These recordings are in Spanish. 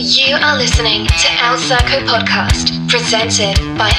You are listening to El Circo Podcast, presented by.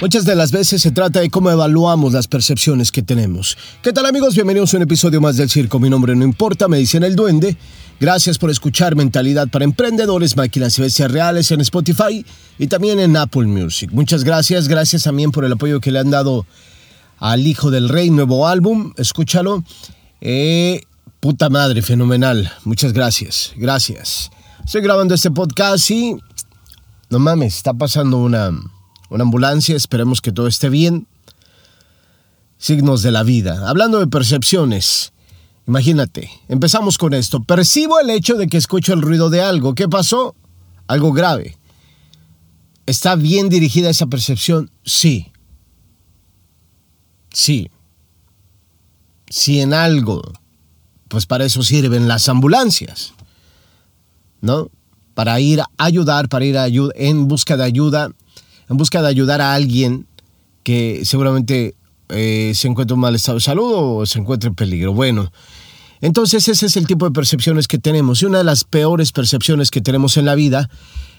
Muchas de las veces se trata de cómo evaluamos las percepciones que tenemos. ¿Qué tal amigos? Bienvenidos a un episodio más del Circo. Mi nombre no importa, me dicen El Duende. Gracias por escuchar Mentalidad para Emprendedores, Máquinas y Bestias Reales en Spotify y también en Apple Music. Muchas gracias, gracias también por el apoyo que le han dado al Hijo del Rey, nuevo álbum, escúchalo. Eh, puta madre, fenomenal. Muchas gracias, gracias. Estoy grabando este podcast y... No mames, está pasando una, una ambulancia, esperemos que todo esté bien. Signos de la vida. Hablando de percepciones, imagínate, empezamos con esto. Percibo el hecho de que escucho el ruido de algo. ¿Qué pasó? Algo grave. ¿Está bien dirigida esa percepción? Sí. Sí. Si en algo, pues para eso sirven las ambulancias, ¿no? Para ir a ayudar, para ir a en busca de ayuda, en busca de ayudar a alguien que seguramente eh, se encuentra en mal estado de salud o se encuentra en peligro. Bueno, entonces ese es el tipo de percepciones que tenemos. Y una de las peores percepciones que tenemos en la vida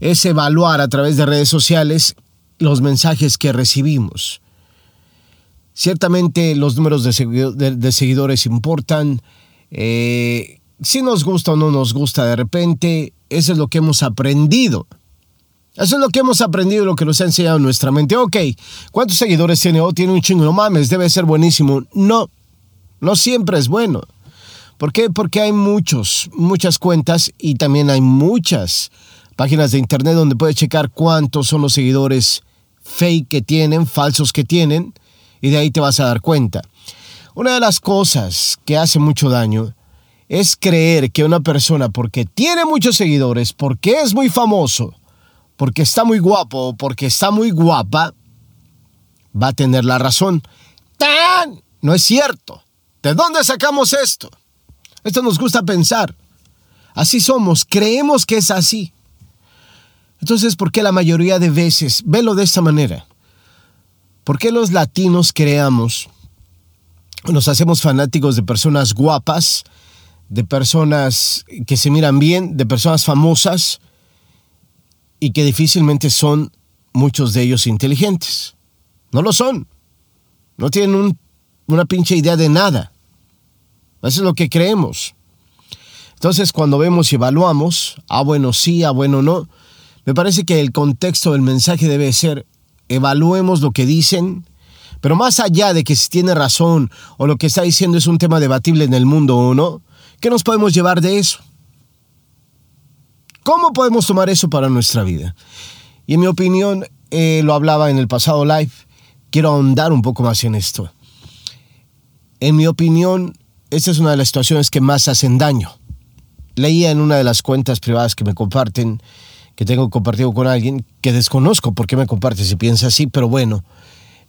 es evaluar a través de redes sociales los mensajes que recibimos. Ciertamente los números de, seguidores importan. Eh, si nos gusta o no nos gusta de repente, eso es lo que hemos aprendido. Eso es lo que hemos aprendido, lo que nos ha enseñado nuestra mente. Ok, ¿cuántos seguidores tiene? Oh, tiene un chingo, no mames, debe ser buenísimo. No, no siempre es bueno. ¿Por qué? Porque hay muchos, muchas cuentas y también hay muchas páginas de internet donde puedes checar cuántos son los seguidores fake que tienen, falsos que tienen y de ahí te vas a dar cuenta. Una de las cosas que hace mucho daño es creer que una persona porque tiene muchos seguidores, porque es muy famoso, porque está muy guapo o porque está muy guapa, va a tener la razón. ¡Tan! No es cierto. ¿De dónde sacamos esto? Esto nos gusta pensar. Así somos, creemos que es así. Entonces, ¿por qué la mayoría de veces, velo de esta manera? ¿Por qué los latinos creamos, nos hacemos fanáticos de personas guapas, de personas que se miran bien, de personas famosas y que difícilmente son muchos de ellos inteligentes? No lo son. No tienen una pinche idea de nada. Eso es lo que creemos. Entonces, cuando vemos y evaluamos, ah, bueno, sí, ah, bueno, no, me parece que el contexto del mensaje debe ser evaluemos lo que dicen, pero más allá de que si tiene razón o lo que está diciendo es un tema debatible en el mundo o no, ¿qué nos podemos llevar de eso? ¿Cómo podemos tomar eso para nuestra vida? Y en mi opinión, eh, lo hablaba en el pasado live, quiero ahondar un poco más en esto. En mi opinión, esta es una de las situaciones que más hacen daño. Leía en una de las cuentas privadas que me comparten que tengo compartido con alguien que desconozco por qué me comparte si piensa así, pero bueno,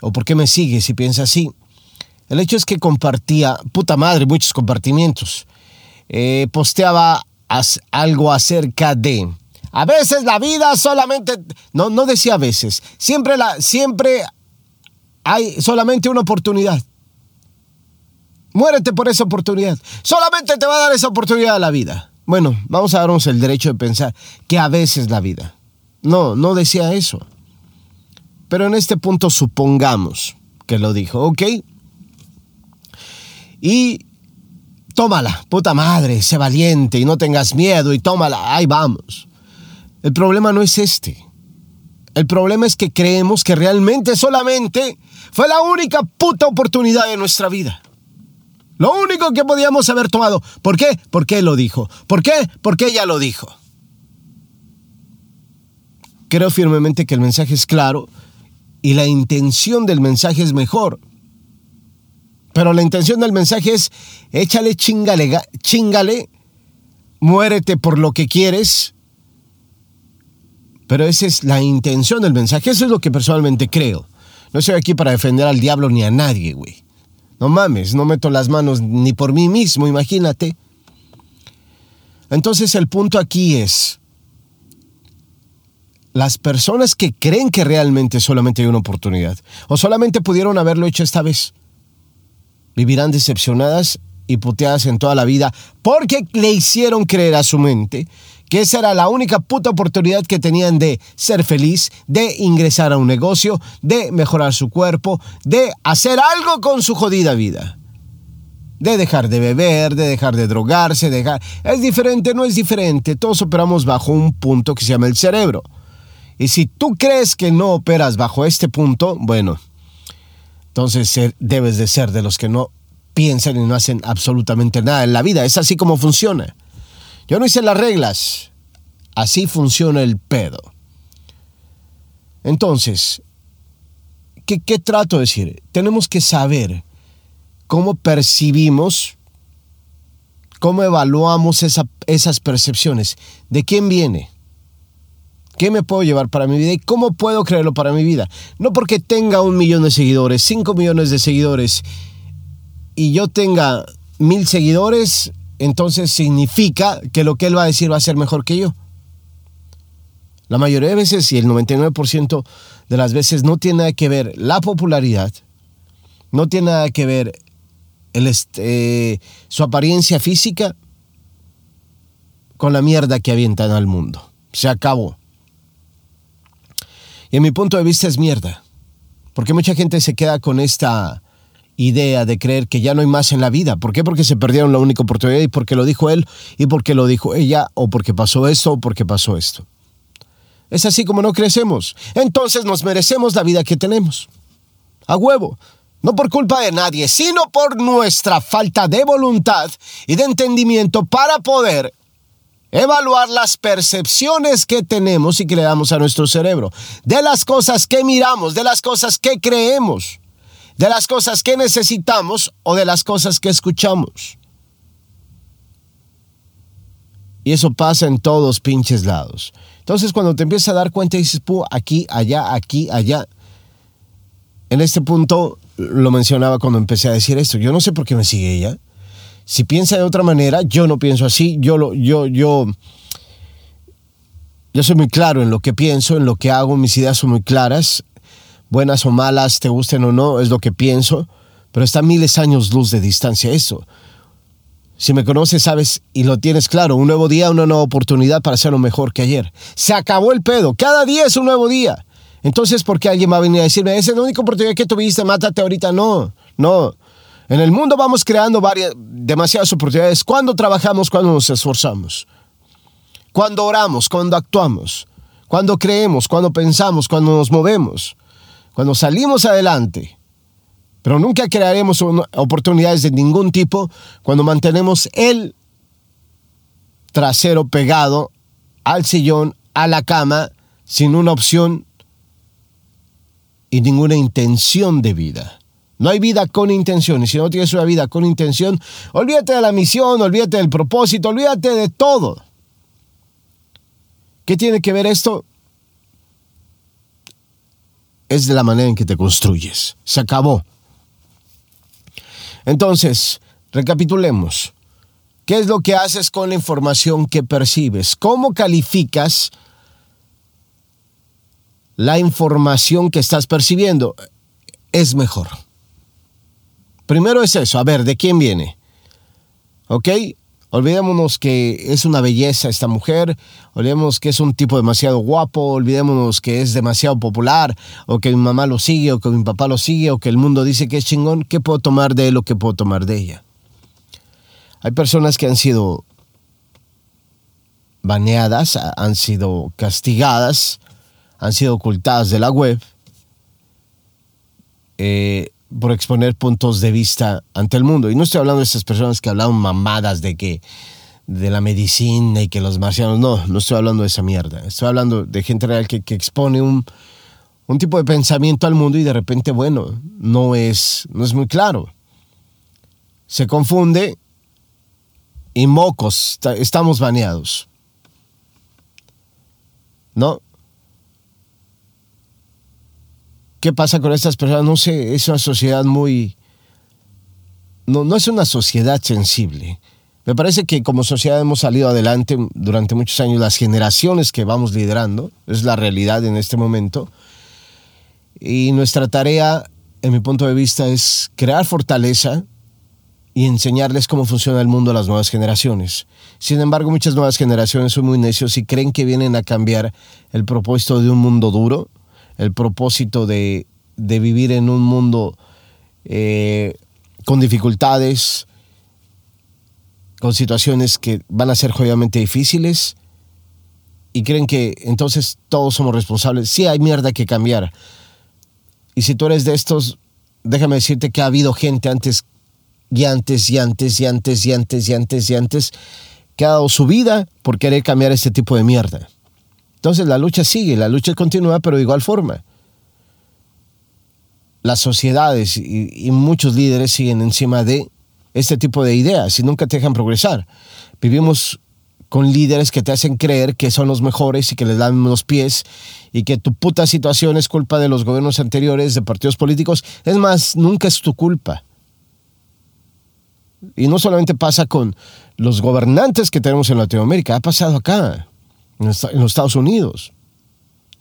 o por qué me sigue si piensa así. El hecho es que compartía, puta madre, muchos compartimientos. Eh, posteaba algo acerca de... A veces la vida solamente... No, no decía a veces. Siempre, la, siempre hay solamente una oportunidad. Muérete por esa oportunidad. Solamente te va a dar esa oportunidad a la vida. Bueno, vamos a darnos el derecho de pensar que a veces la vida. No, no decía eso. Pero en este punto supongamos que lo dijo, ¿ok? Y tómala, puta madre, sé valiente y no tengas miedo y tómala, ahí vamos. El problema no es este. El problema es que creemos que realmente solamente fue la única puta oportunidad de nuestra vida. Lo único que podíamos haber tomado. ¿Por qué? Porque lo dijo. ¿Por qué? Porque ella lo dijo. Creo firmemente que el mensaje es claro y la intención del mensaje es mejor. Pero la intención del mensaje es échale chingale, chingale, muérete por lo que quieres. Pero esa es la intención del mensaje. Eso es lo que personalmente creo. No estoy aquí para defender al diablo ni a nadie, güey. No mames, no meto las manos ni por mí mismo, imagínate. Entonces el punto aquí es, las personas que creen que realmente solamente hay una oportunidad, o solamente pudieron haberlo hecho esta vez, vivirán decepcionadas y puteadas en toda la vida porque le hicieron creer a su mente que esa era la única puta oportunidad que tenían de ser feliz, de ingresar a un negocio, de mejorar su cuerpo, de hacer algo con su jodida vida. De dejar de beber, de dejar de drogarse, dejar... Es diferente, no es diferente. Todos operamos bajo un punto que se llama el cerebro. Y si tú crees que no operas bajo este punto, bueno, entonces debes de ser de los que no piensan y no hacen absolutamente nada en la vida. Es así como funciona. Yo no hice las reglas. Así funciona el pedo. Entonces, ¿qué, trato de decir? Tenemos que saber cómo percibimos, cómo evaluamos esas percepciones. ¿De quién viene? ¿Qué me puedo llevar para mi vida y cómo puedo creerlo para mi vida? No porque tenga un millón de seguidores, cinco millones de seguidores y yo tenga mil seguidores, entonces significa que lo que él va a decir va a ser mejor que yo. La mayoría de veces y el 99% de las veces no tiene nada que ver la popularidad, no tiene nada que ver este, su apariencia física con la mierda que avientan al mundo. Se acabó. En mi punto de vista es mierda. Porque mucha gente se queda con esta idea de creer que ya no hay más en la vida. ¿Por qué? Porque se perdieron la única oportunidad y porque lo dijo él y porque lo dijo ella o porque pasó esto o porque pasó esto. Es así como no crecemos. Entonces nos merecemos la vida que tenemos. A huevo. No por culpa de nadie, sino por nuestra falta de voluntad y de entendimiento para poder evaluar las percepciones que tenemos y que le damos a nuestro cerebro, de las cosas que miramos, de las cosas que creemos de las cosas que necesitamos o de las cosas que escuchamos. Y eso pasa en todos pinches lados. Entonces cuando te empiezas a dar cuenta dices, Puh, aquí, allá, aquí, allá. En este punto lo mencionaba cuando empecé a decir esto. Yo no sé por qué me sigue ella. Si piensa de otra manera, yo no pienso así. Yo lo, yo, yo, yo soy muy claro en lo que pienso, en lo que hago. Mis ideas son muy claras buenas o malas, te gusten o no, es lo que pienso, pero está miles años luz de distancia eso. Si me conoces, sabes y lo tienes claro, un nuevo día, una nueva oportunidad para hacerlo mejor que ayer. Se acabó el pedo, cada día es un nuevo día. Entonces, ¿por qué alguien va a venir a decirme, esa es la única oportunidad que tuviste, mátate ahorita? No, no. En el mundo vamos creando varias, demasiadas oportunidades. Cuando trabajamos, cuando nos esforzamos. Cuando oramos, cuando actuamos. Cuando creemos, cuando pensamos, cuando nos movemos cuando salimos adelante, pero nunca crearemos oportunidades de ningún tipo cuando mantenemos el trasero pegado al sillón, a la cama, sin una opción y ninguna intención de vida. No hay vida con intención. Y si no tienes una vida con intención, olvídate de la misión, olvídate del propósito, olvídate de todo. ¿Qué tiene que ver esto? es de la manera en que te construyes. Se acabó. Entonces, recapitulemos. ¿Qué es lo que haces con la información que percibes? ¿Cómo calificas la información que estás percibiendo? Es mejor. Primero es eso, a ver, ¿de quién viene? ¿Ok? Olvidémonos que es una belleza esta mujer, olvidémonos que es un tipo demasiado guapo, olvidémonos que es demasiado popular, o que mi mamá lo sigue, o que mi papá lo sigue, o que el mundo dice que es chingón. ¿Qué puedo tomar de él o qué puedo tomar de ella? Hay personas que han sido baneadas, han sido castigadas, han sido ocultadas de la web. Eh, por exponer puntos de vista ante el mundo. Y no estoy hablando de esas personas que hablan mamadas de que de la medicina y que los marcianos, no, no estoy hablando de esa mierda. Estoy hablando de gente real que, que expone un, un, tipo de pensamiento al mundo y de repente, bueno, no es, no es muy claro. Se confunde y mocos, estamos baneados. ¿No? ¿Qué pasa con estas personas? No sé, es una sociedad muy... No, no es una sociedad sensible. Me parece que como sociedad hemos salido adelante durante muchos años, las generaciones que vamos liderando, es la realidad en este momento. Y nuestra tarea, en mi punto de vista, es crear fortaleza y enseñarles cómo funciona el mundo a las nuevas generaciones. Sin embargo, muchas nuevas generaciones son muy necios y creen que vienen a cambiar el propósito de un mundo duro, el propósito de, vivir en un mundo eh, con dificultades, con situaciones que van a ser jodidamente difíciles y creen que entonces todos somos responsables. Sí hay mierda que cambiar. Y si tú eres de estos, déjame decirte que ha habido gente antes y antes y antes y antes y antes y antes y antes que ha dado su vida por querer cambiar este tipo de mierda. Entonces la lucha sigue, la lucha continúa, pero de igual forma. Las sociedades y, muchos líderes siguen encima de este tipo de ideas y nunca te dejan progresar. Vivimos con líderes que te hacen creer que son los mejores y que les dan los pies y que tu puta situación es culpa de los gobiernos anteriores, de partidos políticos. Es más, nunca es tu culpa. Y no solamente pasa con los gobernantes que tenemos en Latinoamérica, ha pasado acá, en los Estados Unidos.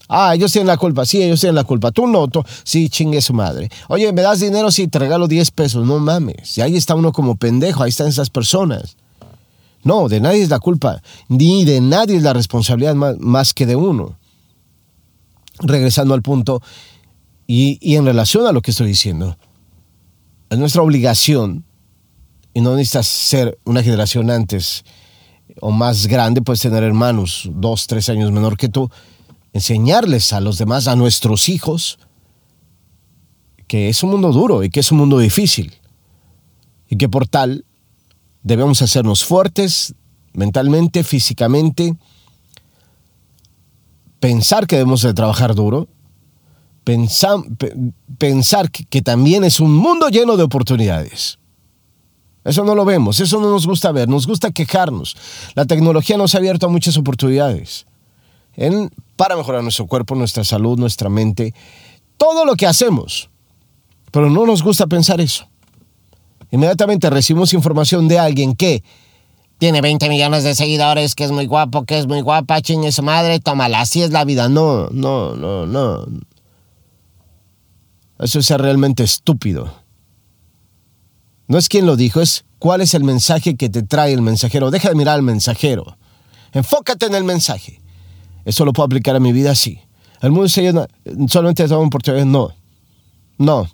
Ah, ellos tienen la culpa, sí, ellos tienen la culpa. Tú no, sí, chingue su madre. Oye, ¿me das dinero? Sí, te regalo 10 pesos. No mames. Y ahí está uno como pendejo, ahí están esas personas. No, de nadie es la culpa, ni de nadie es la responsabilidad más, que de uno. Regresando al punto, y, y en relación a lo que estoy diciendo, es nuestra obligación y no necesitas ser una generación antes o más grande, puedes tener hermanos dos, tres años menor que tú, enseñarles a los demás, a nuestros hijos, que es un mundo duro y que es un mundo difícil y que por tal debemos hacernos fuertes mentalmente, físicamente, pensar que debemos de trabajar duro, pensar, pensar que también es un mundo lleno de oportunidades. Eso no lo vemos, eso no nos gusta ver, nos gusta quejarnos. La tecnología nos ha abierto a muchas oportunidades para mejorar nuestro cuerpo, nuestra salud, nuestra mente, todo lo que hacemos. Pero no nos gusta pensar eso. Inmediatamente recibimos información de alguien que tiene 20 millones de seguidores, que es muy guapo, que es muy guapa, chingue su madre, tómala, así es la vida. No, no, no, no. Eso es realmente estúpido. No es quien lo dijo, es cuál es el mensaje que te trae el mensajero. Deja de mirar al mensajero. Enfócate en el mensaje. Eso lo puedo aplicar a mi vida así. El mundo se llena, solamente de oportunidades. No. No.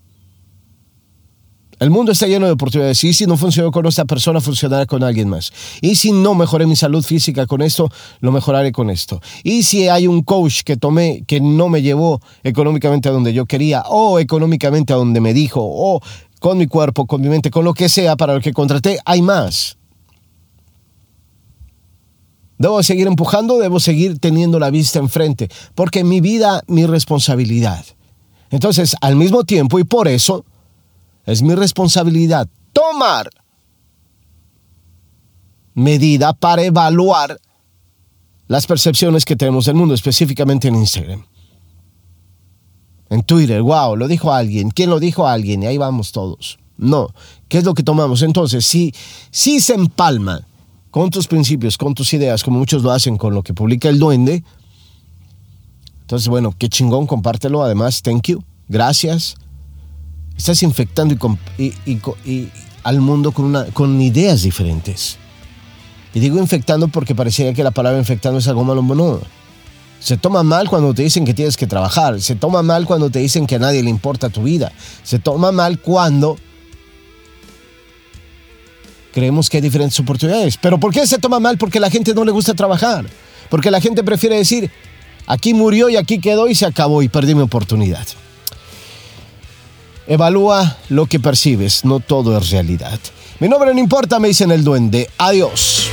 El mundo está lleno de oportunidades y si no funcionó con esta persona, funcionará con alguien más. Y si no mejoré mi salud física con esto, lo mejoraré con esto. Y si hay un coach que tomé que no me llevó económicamente a donde yo quería o económicamente a donde me dijo o con mi cuerpo, con mi mente, con lo que sea para lo que contraté, hay más. Debo seguir empujando, debo seguir teniendo la vista enfrente, porque mi vida, mi responsabilidad. Entonces, al mismo tiempo, y por eso, es mi responsabilidad tomar medida para evaluar las percepciones que tenemos del mundo, específicamente en Instagram en Twitter, wow, lo dijo alguien, ¿quién lo dijo alguien? Y ahí vamos todos. No, ¿qué es lo que tomamos? Entonces, si, si se empalma con tus principios, con tus ideas, como muchos lo hacen con lo que publica el duende, entonces, bueno, qué chingón, compártelo. Además, thank you, gracias. Estás infectando y, al mundo con, ideas diferentes. Y digo infectando porque parecía que la palabra infectando es algo malo. No, se toma mal cuando te dicen que tienes que trabajar. Se toma mal cuando te dicen que a nadie le importa tu vida. Se toma mal cuando creemos que hay diferentes oportunidades. ¿Pero por qué se toma mal? Porque la gente no le gusta trabajar. Porque la gente prefiere decir, aquí murió y aquí quedó y se acabó y perdí mi oportunidad. Evalúa lo que percibes, no todo es realidad. Mi nombre no importa, me dicen el duende. Adiós.